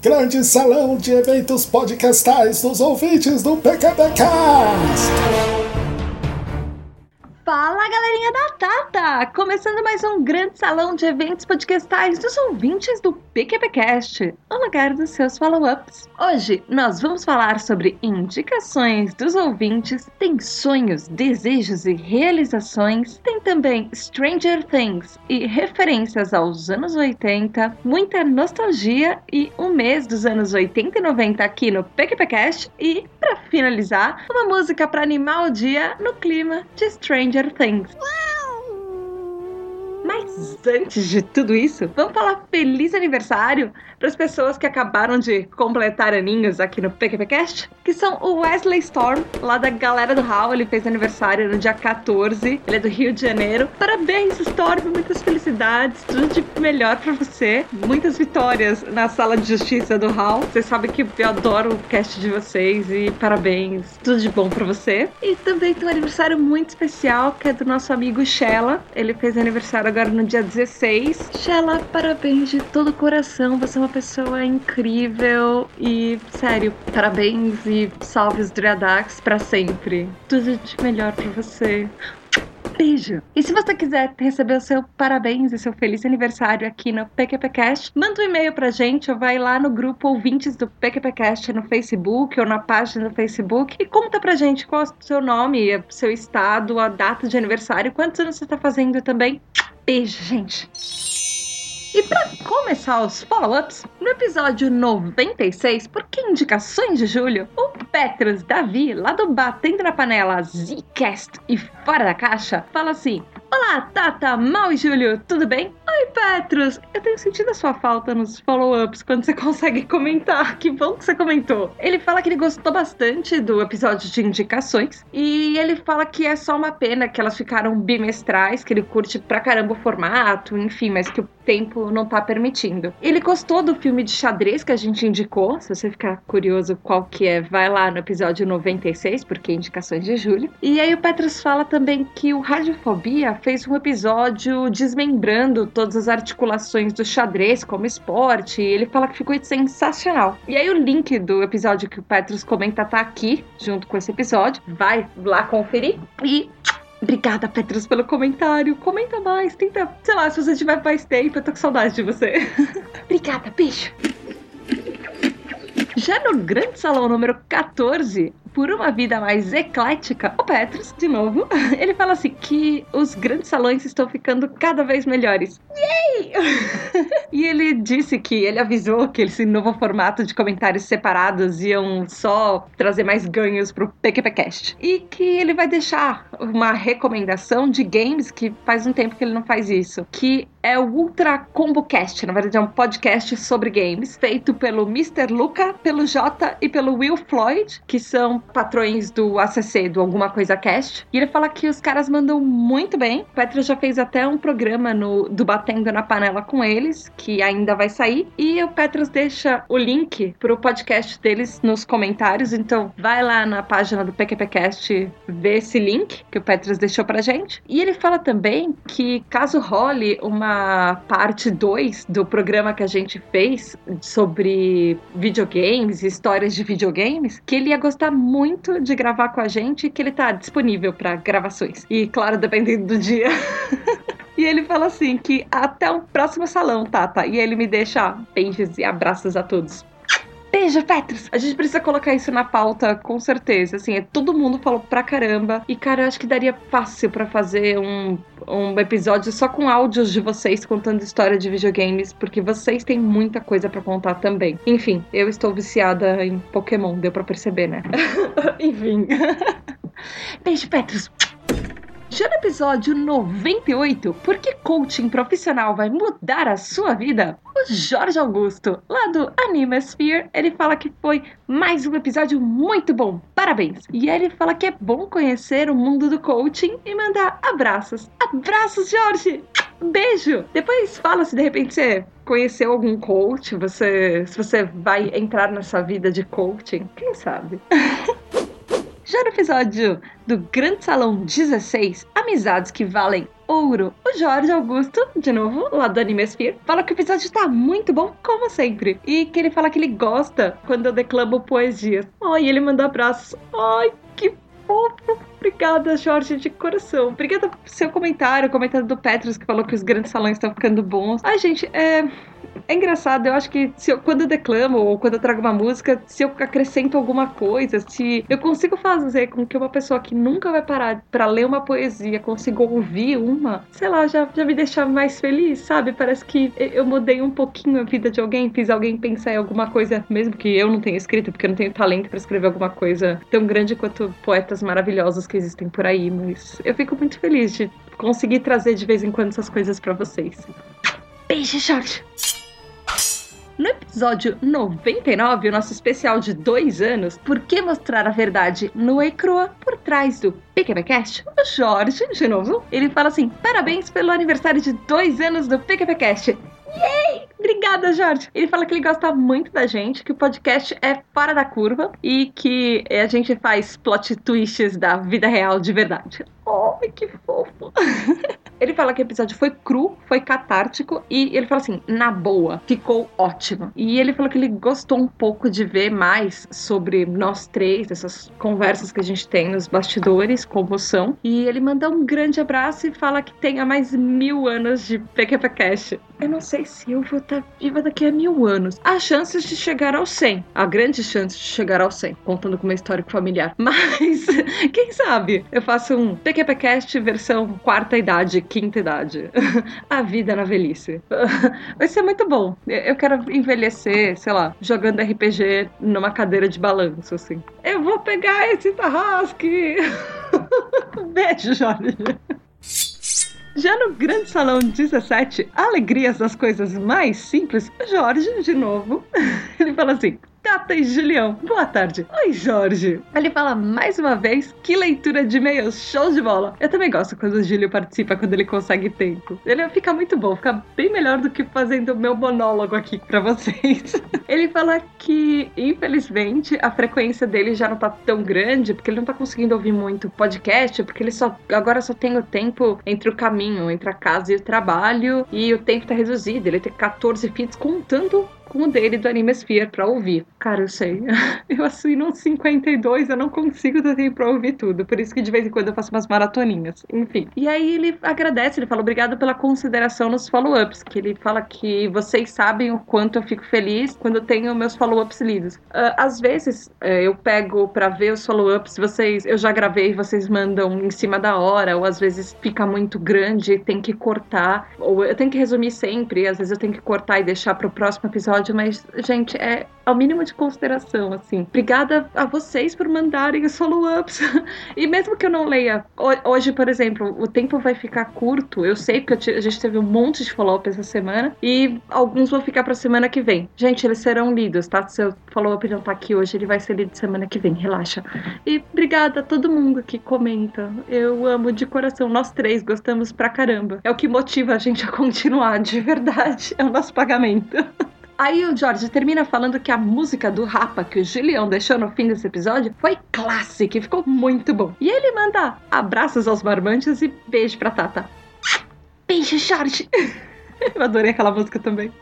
Grande salão de eventos podcastais dos ouvintes do PKPcast. Fala galerinha da Tata! Começando mais um grande salão de eventos podcastais dos ouvintes do PQPcast, o lugar dos seus follow-ups. Hoje nós vamos falar sobre indicações dos ouvintes, tem sonhos, desejos e realizações, tem também Stranger Things e referências aos anos 80, muita nostalgia e um mês dos anos 80 e 90 aqui no PQPcast e, para finalizar, uma música para animar o dia no clima de Stranger Things. Mas antes de tudo isso, vamos falar feliz aniversário para as pessoas que acabaram de completar aninhos aqui no PQPcast, que são o Wesley Storm, lá da galera do Hall. Ele fez aniversário no dia 14, ele é do Rio de Janeiro. Parabéns, Storm, muitas felicidades, tudo de melhor para você. Muitas vitórias na sala de justiça do Hall. Você sabe que eu adoro o cast de vocês e parabéns, tudo de bom para você. E também tem um aniversário muito especial que é do nosso amigo Shella. Ele fez aniversário agora no dia 16. Shella, parabéns de todo o coração, você é uma uma pessoa incrível e, sério, parabéns e salve os Dreadax pra sempre. Tudo de melhor pra você. Beijo! E se você quiser receber o seu parabéns e seu feliz aniversário aqui no PQPcast, manda um e-mail pra gente ou vai lá no grupo Ouvintes do PQPcast no Facebook ou na página do Facebook e conta pra gente qual é o seu nome, seu estado, a data de aniversário, quantos anos você tá fazendo também. Beijo, gente! E para começar os follow-ups, no episódio 96, por que indicações de julho, o Petrus Davi, lá do Batendo na Panela Zcast e Fora da Caixa, fala assim: Olá, Tata, Mal e Júlio, tudo bem? Oi, Petrus! Eu tenho sentido a sua falta nos follow-ups quando você consegue comentar. Que bom que você comentou. Ele fala que ele gostou bastante do episódio de indicações e ele fala que é só uma pena que elas ficaram bimestrais, que ele curte pra caramba o formato, enfim, mas que o tempo não tá permitindo. Ele gostou do filme de xadrez que a gente indicou. Se você ficar curioso qual que é, vai lá no episódio 96, porque é indicações de julho. E aí o Petrus fala também que o Radiofobia fez um episódio desmembrando todas as articulações do xadrez como esporte. Ele fala que ficou sensacional. E aí o link do episódio que o Petrus comenta tá aqui, junto com esse episódio. Vai lá conferir. E Obrigada, Petrus, pelo comentário. Comenta mais, tenta. Sei lá, se você tiver mais tempo, eu tô com saudade de você. Obrigada, beijo. Já no grande salão número 14, por uma vida mais eclética, o Petrus, de novo, ele fala assim que os grandes salões estão ficando cada vez melhores. Yay! e ele disse que ele avisou que esse novo formato de comentários separados iam só trazer mais ganhos pro PQPcast. E que ele vai deixar uma recomendação de games que faz um tempo que ele não faz isso, que é o Ultra Combo Cast, na verdade é um podcast sobre games, feito pelo Mr. Luca, pelo Jota e pelo Will Floyd, que são patrões do ACC, do Alguma Coisa Cast. E ele fala que os caras mandam muito bem. O Petra já fez até um programa no, do Batendo na Panela com eles, que ainda vai sair. E o Petras deixa o link pro podcast deles nos comentários. Então vai lá na página do PQPcast ver esse link que o Petras deixou pra gente. E ele fala também que caso role uma parte 2 do programa que a gente fez sobre videogames, histórias de videogames, que ele ia gostar muito muito de gravar com a gente que ele tá disponível para gravações. E claro, dependendo do dia. E ele fala assim que até o próximo salão, Tata. E ele me deixa beijos e abraços a todos. Beijo, Petrus! A gente precisa colocar isso na pauta, com certeza. Assim, é, todo mundo falou pra caramba. E, cara, acho que daria fácil para fazer um, um episódio só com áudios de vocês contando história de videogames, porque vocês têm muita coisa para contar também. Enfim, eu estou viciada em Pokémon, deu pra perceber, né? Enfim. Beijo, Petrus! Já no episódio 98, por que coaching profissional vai mudar a sua vida? O Jorge Augusto, lá do Animesphere, ele fala que foi mais um episódio muito bom. Parabéns! E ele fala que é bom conhecer o mundo do coaching e mandar abraços. Abraços, Jorge! Beijo! Depois fala se de repente você conheceu algum coach, você, se você vai entrar nessa vida de coaching, quem sabe? Já no episódio do Grande Salão 16, Amizades que Valem ouro. O Jorge Augusto, de novo, lá do Animesphere, fala que o episódio tá muito bom, como sempre. E que ele fala que ele gosta quando eu declamo poesias. Ai, ele manda abraços. Ai, que fofo. Obrigada, Jorge, de coração. Obrigada pelo seu comentário, o comentário do Petrus, que falou que os grandes salões estão ficando bons. Ai, gente, é. É engraçado, eu acho que eu, quando eu declamo ou quando eu trago uma música, se eu acrescento alguma coisa, se eu consigo fazer com que uma pessoa que nunca vai parar para ler uma poesia consiga ouvir uma, sei lá, já, já me deixa mais feliz, sabe? Parece que eu mudei um pouquinho a vida de alguém, fiz alguém pensar em alguma coisa, mesmo que eu não tenha escrito, porque eu não tenho talento para escrever alguma coisa tão grande quanto poetas maravilhosos que existem por aí, mas eu fico muito feliz de conseguir trazer de vez em quando essas coisas para vocês. Beijo, Jorge! No episódio 99, o nosso especial de dois anos, Por que mostrar a verdade no e crua por trás do PQPcast? O Jorge, de novo, ele fala assim: parabéns pelo aniversário de dois anos do PQPcast. Yay! Obrigada, Jorge. Ele fala que ele gosta muito da gente, que o podcast é fora da curva e que a gente faz plot twists da vida real de verdade. Oh, que fofo. ele fala que o episódio foi cru, foi catártico e ele fala assim, na boa, ficou ótimo. E ele falou que ele gostou um pouco de ver mais sobre nós três, essas conversas que a gente tem nos bastidores, como são. E ele manda um grande abraço e fala que tenha mais mil anos de PQPcast. Eu não sei se eu vou estar tá viva daqui a mil anos. Há chances de chegar ao 100. Há grandes chances de chegar ao 100, contando com uma histórico familiar. Mas, quem sabe? Eu faço um PQPcast versão quarta idade, quinta idade. a vida na velhice. Vai ser muito bom. Eu quero envelhecer, sei lá, jogando RPG numa cadeira de balanço, assim. Eu vou pegar esse tarrasque! Beijo, Jorge! Já no Grande Salão 17, Alegrias das Coisas Mais Simples, Jorge, de novo, ele fala assim: Tata e Julião, boa tarde. Oi, Jorge. Ele fala mais uma vez que leitura de e-mails, show de bola. Eu também gosto quando o Júlio participa, quando ele consegue tempo. Ele fica muito bom, fica bem melhor do que fazendo o meu monólogo aqui para vocês. ele fala que, infelizmente, a frequência dele já não tá tão grande, porque ele não tá conseguindo ouvir muito podcast, porque ele só agora só tem o tempo entre o caminho, entre a casa e o trabalho, e o tempo tá reduzido. Ele tem 14 feeds contando com o dele do Animesphere pra ouvir. Cara, eu sei. Eu assino uns 52, eu não consigo ter tempo pra ouvir tudo. Por isso que de vez em quando eu faço umas maratoninhas. Enfim. E aí ele agradece, ele fala obrigado pela consideração nos follow-ups. Que ele fala que vocês sabem o quanto eu fico feliz quando tenho meus follow-ups lidos. Uh, às vezes uh, eu pego pra ver os follow-ups, vocês. Eu já gravei, vocês mandam em cima da hora, ou às vezes fica muito grande, tem que cortar. Ou eu tenho que resumir sempre, às vezes eu tenho que cortar e deixar pro próximo episódio episódio, mas, gente, é ao mínimo de consideração, assim. Obrigada a vocês por mandarem os follow-ups. e mesmo que eu não leia, hoje, por exemplo, o tempo vai ficar curto. Eu sei que a gente teve um monte de follow-up essa semana e alguns vão ficar pra semana que vem. Gente, eles serão lidos, tá? Se o follow-up não tá aqui hoje, ele vai ser lido semana que vem, relaxa. E obrigada a todo mundo que comenta. Eu amo de coração. Nós três gostamos pra caramba. É o que motiva a gente a continuar, de verdade. É o nosso pagamento. Aí o George termina falando que a música do Rapa que o Julião deixou no fim desse episódio foi clássica e ficou muito bom. E ele manda abraços aos barbantes e beijo pra Tata. Beijo, George! Eu adorei aquela música também.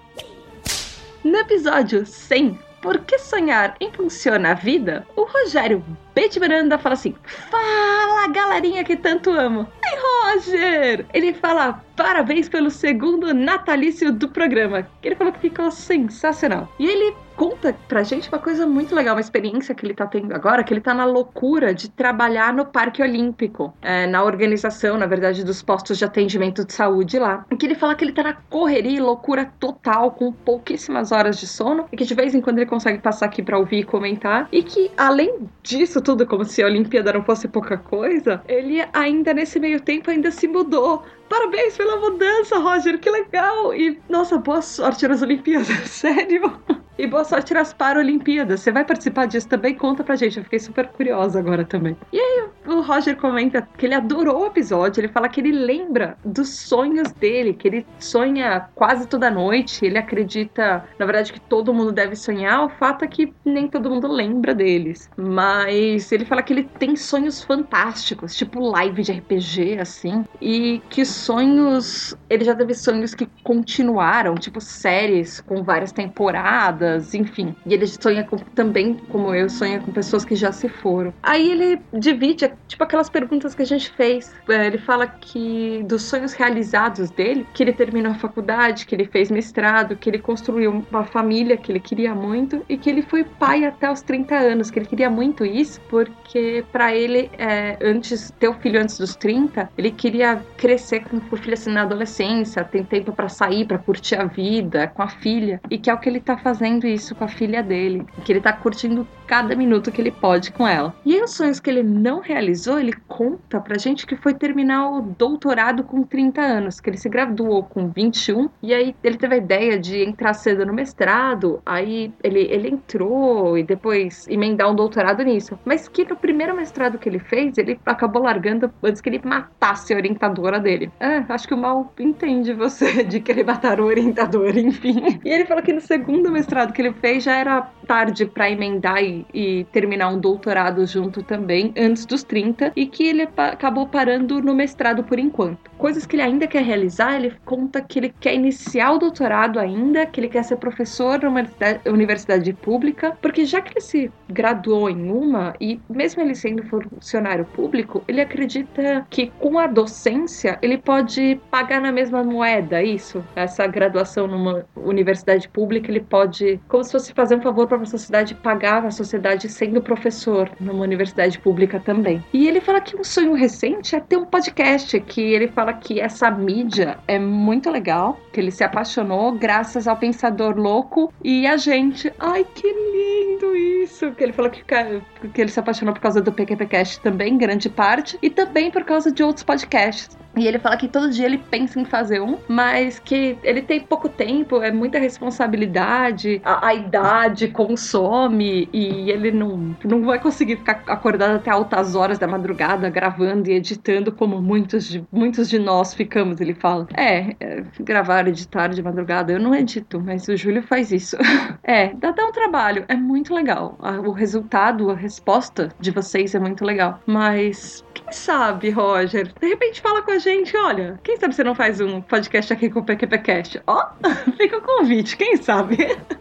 No episódio 100, Por que sonhar impulsiona a vida? O Rogério B Miranda fala assim: Fala, galerinha que tanto amo. Ai, Roger! Ele fala: Parabéns pelo segundo natalício do programa. Ele falou que ficou sensacional. E ele conta pra gente uma coisa muito legal, uma experiência que ele tá tendo agora, que ele tá na loucura de trabalhar no Parque Olímpico, é, na organização, na verdade, dos postos de atendimento de saúde lá. Que ele fala que ele tá na correria e loucura total, com pouquíssimas horas de sono, e que de vez em quando ele consegue passar aqui pra ouvir e comentar, e que além disso tudo, como se a Olimpíada não fosse pouca coisa, ele ainda nesse meio tempo ainda se mudou. Parabéns pela mudança, Roger, que legal! E nossa, boa sorte nas Olimpíadas, sério! E boa sorte nas Paralimpíadas. Você vai participar disso também? Conta pra gente. Eu fiquei super curiosa agora também. E aí, o Roger comenta que ele adorou o episódio. Ele fala que ele lembra dos sonhos dele, que ele sonha quase toda noite. Ele acredita, na verdade, que todo mundo deve sonhar. O fato é que nem todo mundo lembra deles. Mas ele fala que ele tem sonhos fantásticos, tipo live de RPG, assim. E que sonhos. Ele já teve sonhos que continuaram, tipo séries com várias temporadas, enfim. E ele sonha com, também, como eu, sonha com pessoas que já se foram. Aí ele divide, tipo aquelas perguntas que a gente fez. É, ele fala que dos sonhos realizados dele, que ele terminou a faculdade, que ele fez mestrado, que ele construiu uma família que ele queria muito e que ele foi pai até os 30 anos, que ele queria muito isso, porque para ele, é, antes, ter o filho antes dos 30, ele queria crescer com o filho assim na adolescência, tem tempo para sair, para curtir a vida com a filha, e que é o que ele tá fazendo isso com a filha dele, que ele tá curtindo cada minuto que ele pode com ela. E aí, os sonhos que ele não realizou, ele conta pra gente que foi terminar o doutorado com 30 anos, que ele se graduou com 21, e aí ele teve a ideia de entrar cedo no mestrado, aí ele, ele entrou e depois emendar um doutorado nisso. Mas que no primeiro mestrado que ele fez, ele acabou largando antes que ele matasse a orientadora dele. É, acho que o mal entende você de querer matar o orientador, enfim. E ele falou que no segundo mestrado que ele fez já era tarde para emendar e e, terminar um doutorado junto também, antes dos 30, e que ele acabou parando no mestrado por enquanto. Coisas que ele ainda quer realizar, ele conta que ele quer iniciar o doutorado ainda, que ele quer ser professor numa universidade pública, porque já que ele se graduou em uma, e mesmo ele sendo funcionário público, ele acredita que com a docência ele pode pagar na mesma moeda, isso, essa graduação numa universidade pública, ele pode, como se fosse fazer um favor para a sociedade, pagar a sociedade sendo professor numa universidade pública também. E ele fala que um sonho recente é ter um podcast, que ele fala que essa mídia é muito legal, que ele se apaixonou graças ao Pensador Louco e a gente. Ai, que lindo isso! Que ele falou que, que ele se apaixonou por causa do PQPcast também, grande parte, e também por causa de outros podcasts. E ele fala que todo dia ele pensa em fazer um, mas que ele tem pouco tempo, é muita responsabilidade, a, a idade consome e ele não, não vai conseguir ficar acordado até altas horas da madrugada gravando e editando como muitos de, muitos de nós ficamos, ele fala. É, é gravar, editar de madrugada, eu não edito, mas o Júlio faz isso. é, dá, dá um trabalho, é muito legal. O resultado, a resposta de vocês é muito legal. Mas quem sabe, Roger? De repente fala com a gente, olha, quem sabe você não faz um podcast aqui com o PQPcast? Ó, fica o convite, quem sabe?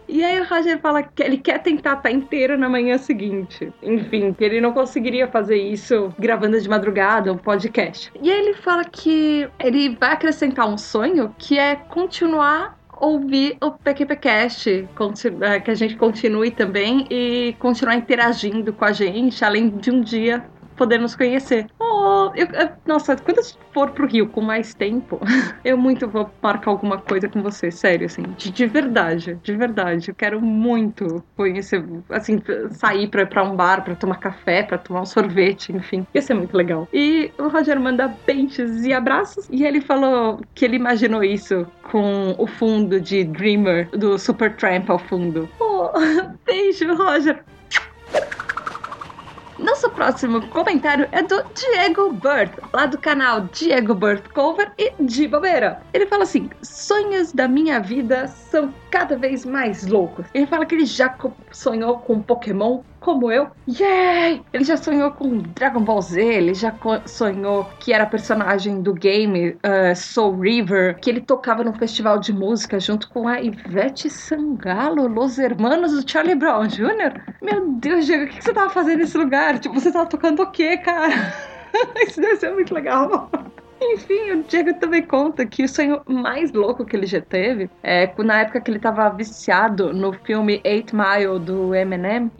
E aí o Roger fala que ele quer tentar estar inteiro na manhã seguinte. Enfim, que ele não conseguiria fazer isso gravando de madrugada um podcast. E aí ele fala que ele vai acrescentar um sonho que é continuar ouvir o PQPcast, é, que a gente continue também e continuar interagindo com a gente, além de um dia poder nos conhecer. Oh, eu, eu, nossa, quando eu for pro Rio com mais tempo, eu muito vou marcar alguma coisa com você, sério, assim, de, de verdade, de verdade. Eu quero muito conhecer, assim, sair pra, pra um bar, pra tomar café, pra tomar um sorvete, enfim. Ia ser muito legal. E o Roger manda beijos e abraços, e ele falou que ele imaginou isso com o fundo de Dreamer do Supertramp ao fundo. Oh, beijo, Roger. Nosso próximo comentário é do Diego Bird, lá do canal Diego Bird Cover e de bobeira. Ele fala assim: sonhos da minha vida são cada vez mais loucos. Ele fala que ele já sonhou com Pokémon como eu. Yay! Ele já sonhou com Dragon Ball Z, ele já sonhou que era personagem do game uh, Soul River, que ele tocava num festival de música junto com a Ivete Sangalo, Los Hermanos do Charlie Brown Jr. Meu Deus, Diego, o que você tava fazendo nesse lugar? Tipo, você tava tocando o quê, cara? Isso deve ser muito legal. Enfim, o Diego também conta que o sonho mais louco que ele já teve é na época que ele tava viciado no filme Eight Mile do Eminem.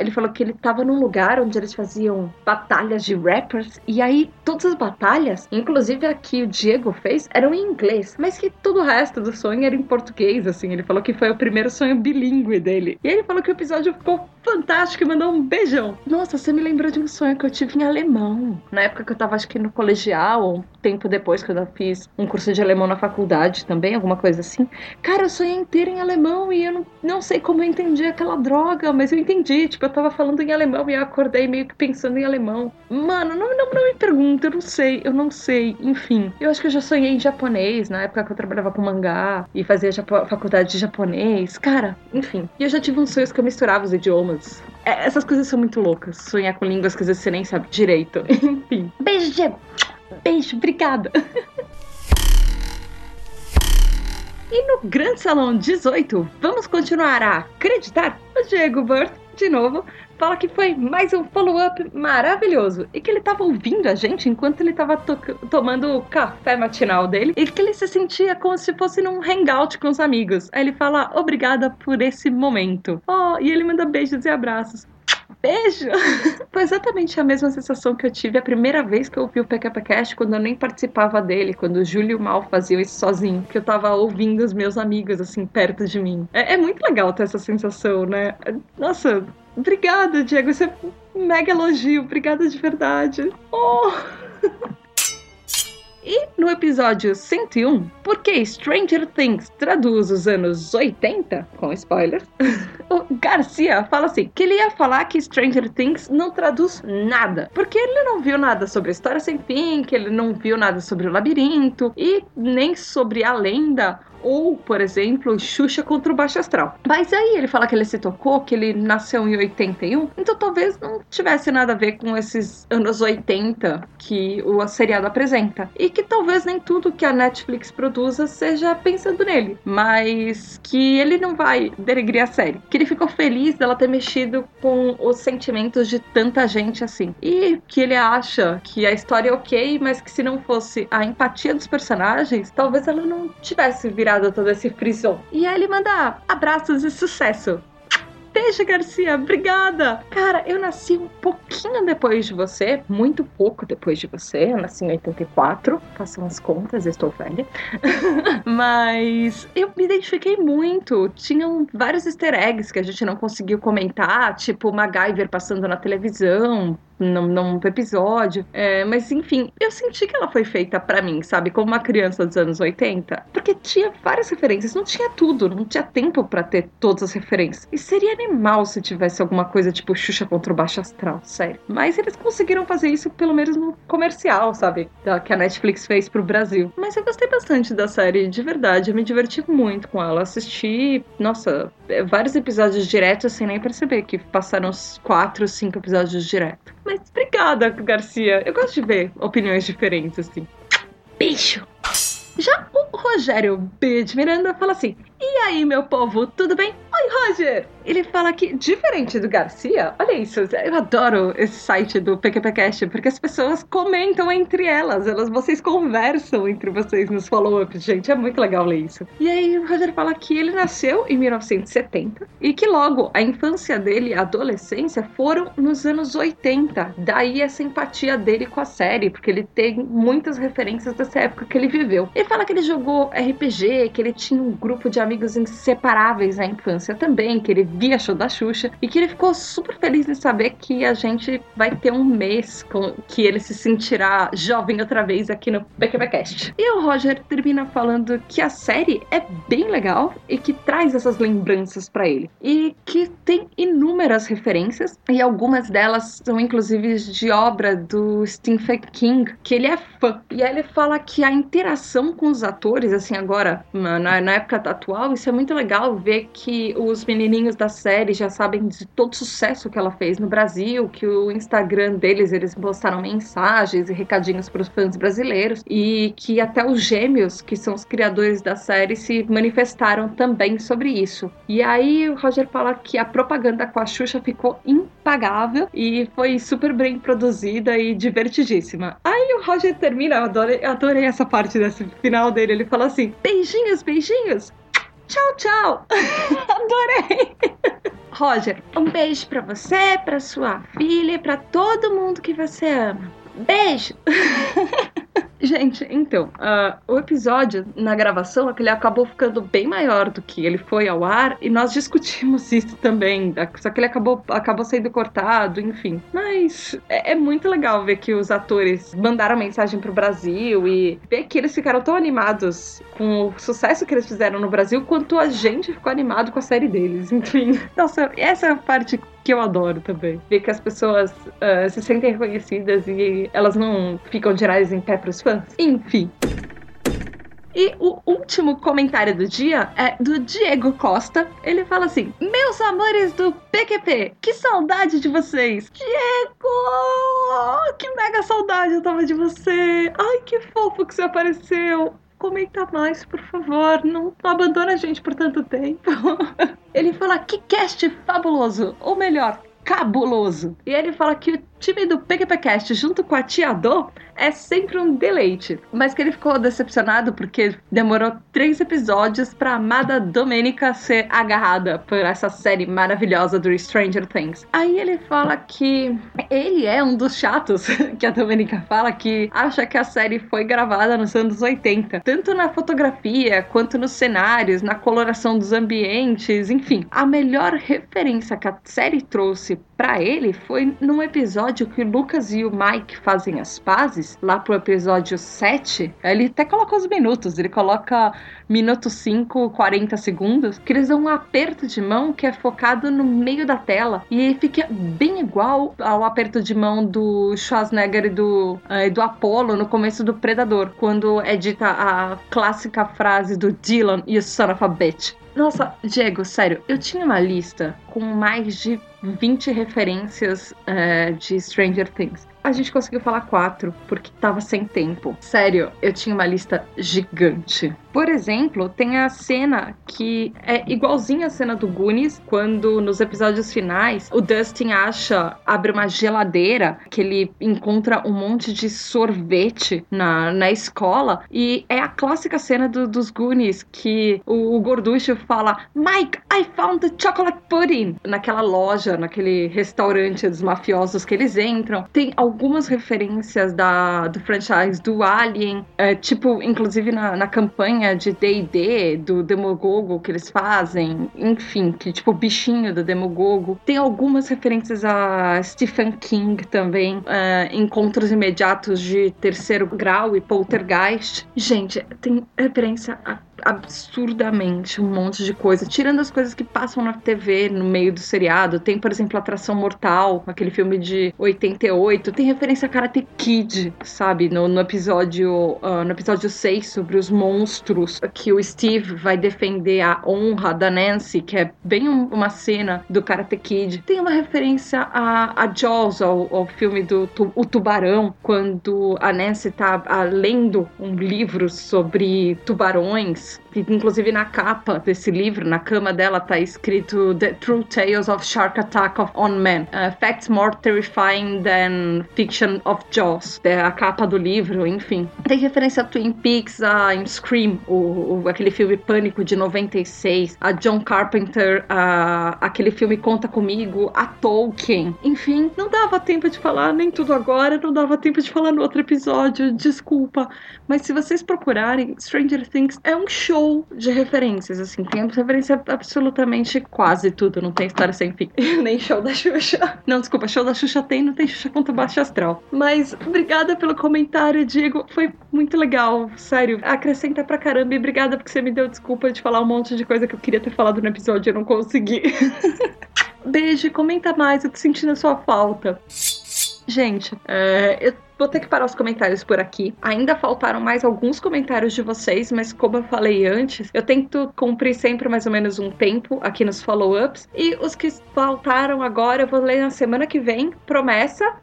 Ele falou que ele tava num lugar onde eles faziam batalhas de rappers e aí todas as batalhas, inclusive a que o Diego fez, eram em inglês, mas que todo o resto do sonho era em português, assim. Ele falou que foi o primeiro sonho bilíngue dele. E ele falou que o episódio ficou fantástico e mandou um beijão. Nossa, você me lembrou de um sonho que eu tive em alemão. Na época que eu tava, acho que no colegial, ou um tempo depois que eu fiz um curso de alemão na faculdade também, alguma coisa assim. Cara, eu sonhei inteiro em alemão e eu não, não sei como eu entendi aquela droga, mas eu entendi. Tipo, eu tava falando em alemão e eu acordei meio que pensando em alemão. Mano, não, não, não me pergunta, eu não sei, eu não sei. Enfim, eu acho que eu já sonhei em japonês na época que eu trabalhava com mangá e fazia faculdade de japonês. Cara, enfim. E eu já tive uns sonhos que eu misturava os idiomas. É, essas coisas são muito loucas. Sonhar com línguas que às vezes você nem sabe direito. Enfim. Beijo, Diego. Beijo, obrigada. E no Grande Salão 18, vamos continuar a acreditar? O Diego Burt, de novo, fala que foi mais um follow-up maravilhoso e que ele estava ouvindo a gente enquanto ele estava to tomando o café matinal dele e que ele se sentia como se fosse num hangout com os amigos. Aí ele fala obrigada por esse momento. Oh, e ele manda beijos e abraços. Beijo! Foi exatamente a mesma sensação que eu tive a primeira vez que eu ouvi o PQPcast, quando eu nem participava dele, quando o Júlio Mal fazia isso sozinho, que eu tava ouvindo os meus amigos, assim, perto de mim. É, é muito legal ter essa sensação, né? Nossa, Obrigada, Diego. Isso é um mega elogio. Obrigada de verdade. Oh! E no episódio 101, por que Stranger Things traduz os anos 80, com spoilers, o Garcia fala assim, que ele ia falar que Stranger Things não traduz nada, porque ele não viu nada sobre a história sem fim, que ele não viu nada sobre o labirinto e nem sobre a lenda ou, por exemplo, Xuxa contra o Baixo Astral. Mas aí ele fala que ele se tocou, que ele nasceu em 81, então talvez não tivesse nada a ver com esses anos 80 que o seriado apresenta. E que talvez nem tudo que a Netflix produza seja pensando nele, mas que ele não vai denegrir a série. Que ele ficou feliz dela ter mexido com os sentimentos de tanta gente assim. E que ele acha que a história é ok, mas que se não fosse a empatia dos personagens, talvez ela não tivesse virado todo esse frisson. E aí ele manda abraços e sucesso. Beijo, Garcia, obrigada! Cara, eu nasci um pouquinho depois de você, muito pouco depois de você. Eu nasci em 84, façam as contas, estou velha. Mas eu me identifiquei muito. Tinham vários easter eggs que a gente não conseguiu comentar, tipo MacGyver passando na televisão, num, num episódio. É, mas enfim, eu senti que ela foi feita para mim, sabe? Como uma criança dos anos 80. Porque tinha várias referências, não tinha tudo, não tinha tempo para ter todas as referências. E seria animal se tivesse alguma coisa tipo Xuxa contra o Baixo Astral, sério. Mas eles conseguiram fazer isso pelo menos no comercial, sabe? Da, que a Netflix fez pro Brasil. Mas eu gostei bastante da série, de verdade. Eu me diverti muito com ela. Assisti, nossa, é, vários episódios diretos sem nem perceber que passaram uns quatro, cinco episódios direto. Mas obrigada, Garcia. Eu gosto de ver opiniões diferentes, assim. Beijo! Já o Rogério B. de Miranda fala assim: E aí, meu povo, tudo bem? Oi, Roger! Ele fala que, diferente do Garcia, olha isso, eu adoro esse site do PQPcast, porque as pessoas comentam entre elas, elas vocês conversam entre vocês nos follow-ups, gente, é muito legal ler isso. E aí o Roger fala que ele nasceu em 1970 e que logo a infância dele e a adolescência foram nos anos 80. Daí essa empatia dele com a série, porque ele tem muitas referências dessa época que ele viveu. Ele fala que ele jogou RPG, que ele tinha um grupo de amigos inseparáveis na infância também, que ele via show da Xuxa e que ele ficou super feliz em saber que a gente vai ter um mês com que ele se sentirá jovem outra vez aqui no PQBcast. E o Roger termina falando que a série é bem legal e que traz essas lembranças para ele e que tem inúmeras referências e algumas delas são inclusive de obra do Stephen King, que ele é fã. E aí ele fala que a interação com os atores, assim, agora, na, na época atual, isso é muito legal ver que os menininhos da série já sabem de todo o sucesso que ela fez no Brasil, que o Instagram deles eles postaram mensagens e recadinhos para os fãs brasileiros e que até os gêmeos, que são os criadores da série, se manifestaram também sobre isso. E aí o Roger fala que a propaganda com a Xuxa ficou impagável e foi super bem produzida e divertidíssima. Aí o Roger termina, eu adorei, adorei essa parte desse final dele, ele fala assim: beijinhos, beijinhos. Tchau, tchau. Adorei. Roger, um beijo para você, para sua filha, para todo mundo que você ama. Beijo. Gente, então, uh, o episódio na gravação, ele acabou ficando bem maior do que ele foi ao ar e nós discutimos isso também. Só que ele acabou, acabou sendo cortado, enfim. Mas é, é muito legal ver que os atores mandaram mensagem pro Brasil e ver que eles ficaram tão animados com o sucesso que eles fizeram no Brasil quanto a gente ficou animado com a série deles. Enfim, nossa, essa parte que eu adoro também. Ver que as pessoas uh, se sentem reconhecidas e elas não ficam nariz em pé pros fãs. Enfim. E o último comentário do dia é do Diego Costa. Ele fala assim: Meus amores do PQP, que saudade de vocês! Diego! Que mega saudade eu tava de você! Ai, que fofo que você apareceu! Comenta mais, por favor. Não abandona a gente por tanto tempo. Ele fala que cast fabuloso, ou melhor, cabuloso. E ele fala que time do PQPcast junto com a Tia Do é sempre um deleite, mas que ele ficou decepcionado porque demorou três episódios pra amada Domênica ser agarrada por essa série maravilhosa do Stranger Things. Aí ele fala que ele é um dos chatos que a Domênica fala que acha que a série foi gravada nos anos 80, tanto na fotografia quanto nos cenários, na coloração dos ambientes, enfim. A melhor referência que a série trouxe para ele foi num episódio que o Lucas e o Mike fazem as pazes, lá pro episódio 7. Ele até coloca os minutos, ele coloca minuto 5, 40 segundos, que eles dão um aperto de mão que é focado no meio da tela e fica bem igual ao aperto de mão do Schwarzenegger e do, uh, do Apollo no começo do Predador, quando é dita a clássica frase do Dylan, you son of a bitch. Nossa, Diego, sério, eu tinha uma lista com mais de 20 referências uh, de Stranger Things a gente conseguiu falar quatro, porque tava sem tempo. Sério, eu tinha uma lista gigante. Por exemplo, tem a cena que é igualzinha a cena do Goonies, quando nos episódios finais o Dustin acha, abre uma geladeira, que ele encontra um monte de sorvete na, na escola, e é a clássica cena do, dos Goonies que o, o gorducho fala: Mike, I found the chocolate pudding! Naquela loja, naquele restaurante dos mafiosos que eles entram. Tem algumas referências da, do franchise do Alien, é, tipo, inclusive na, na campanha de D&D, do Demogogo que eles fazem, enfim, que tipo, bichinho do Demogogo. Tem algumas referências a Stephen King também, é, encontros imediatos de terceiro grau e poltergeist. Gente, tem referência a absurdamente um monte de coisa, tirando as coisas que passam na TV no meio do seriado. Tem, por exemplo, Atração Mortal, aquele filme de 88. Tem referência a Karate Kid, sabe? No, no episódio uh, no episódio 6 sobre os monstros, que o Steve vai defender a honra da Nancy, que é bem um, uma cena do Karate Kid. Tem uma referência a, a Jaws, ao, ao filme do tu, O Tubarão, quando a Nancy tá uh, lendo um livro sobre tubarões life. Que inclusive na capa desse livro, na cama dela, tá escrito The True Tales of Shark Attack on Men. Uh, facts more terrifying than fiction of Jaws. É a capa do livro, enfim. Tem referência a Twin Peaks, a Scream, o, o, aquele filme Pânico de 96, a John Carpenter, aquele filme Conta Comigo, a Tolkien. Enfim, não dava tempo de falar nem tudo agora, não dava tempo de falar no outro episódio, desculpa. Mas se vocês procurarem, Stranger Things é um show de referências, assim, tem referência absolutamente quase tudo, não tem história sem fim. Nem show da Xuxa. Não, desculpa, show da Xuxa tem, não tem Xuxa contra Baixo Astral. Mas obrigada pelo comentário, Diego, foi muito legal, sério, acrescenta pra caramba e obrigada porque você me deu desculpa de falar um monte de coisa que eu queria ter falado no episódio e eu não consegui. Beijo, comenta mais, eu tô sentindo a sua falta. Gente, é, eu Vou ter que parar os comentários por aqui. Ainda faltaram mais alguns comentários de vocês, mas como eu falei antes, eu tento cumprir sempre mais ou menos um tempo aqui nos follow-ups. E os que faltaram agora eu vou ler na semana que vem. Promessa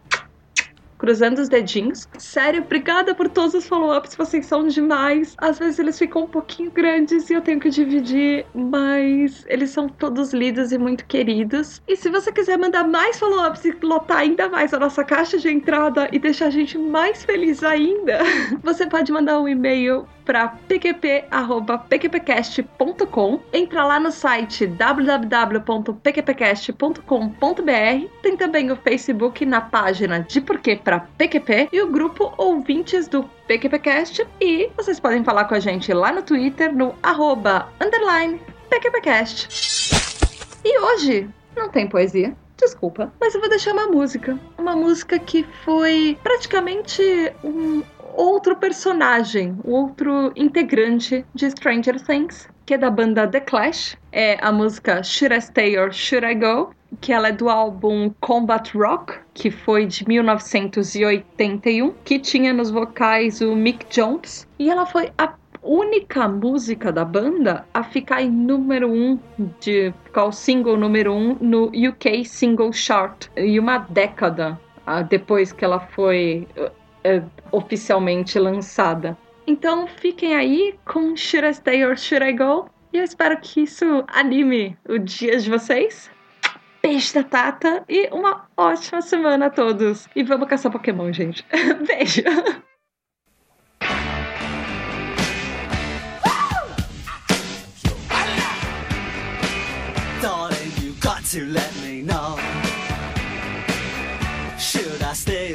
cruzando os dedinhos. Sério, obrigada por todos os follow-ups, vocês são demais. Às vezes eles ficam um pouquinho grandes e eu tenho que dividir, mas eles são todos lidos e muito queridos. E se você quiser mandar mais follow-ups e lotar ainda mais a nossa caixa de entrada e deixar a gente mais feliz ainda, você pode mandar um e-mail para pqp.pqpcast.com. Entra lá no site www.pqpcast.com.br. Tem também o Facebook na página de Porquê para PQP e o grupo Ouvintes do PQPcast. E vocês podem falar com a gente lá no Twitter, no arroba, underline, PQPcast. E hoje não tem poesia. Desculpa, mas eu vou deixar uma música. Uma música que foi praticamente um outro personagem, outro integrante de Stranger Things, que é da banda The Clash. É a música Should I Stay or Should I Go? Que ela é do álbum Combat Rock, que foi de 1981, que tinha nos vocais o Mick Jones. E ela foi a única música da banda a ficar em número um de ficar o single número um no UK Single Chart e uma década ah, depois que ela foi uh, oficialmente lançada. Então fiquem aí com Should I Stay or Should I Go? E eu espero que isso anime o dia de vocês. Beijo da Tata e uma ótima semana a todos. E vamos caçar Pokémon, gente. Beijo!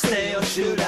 Stay or should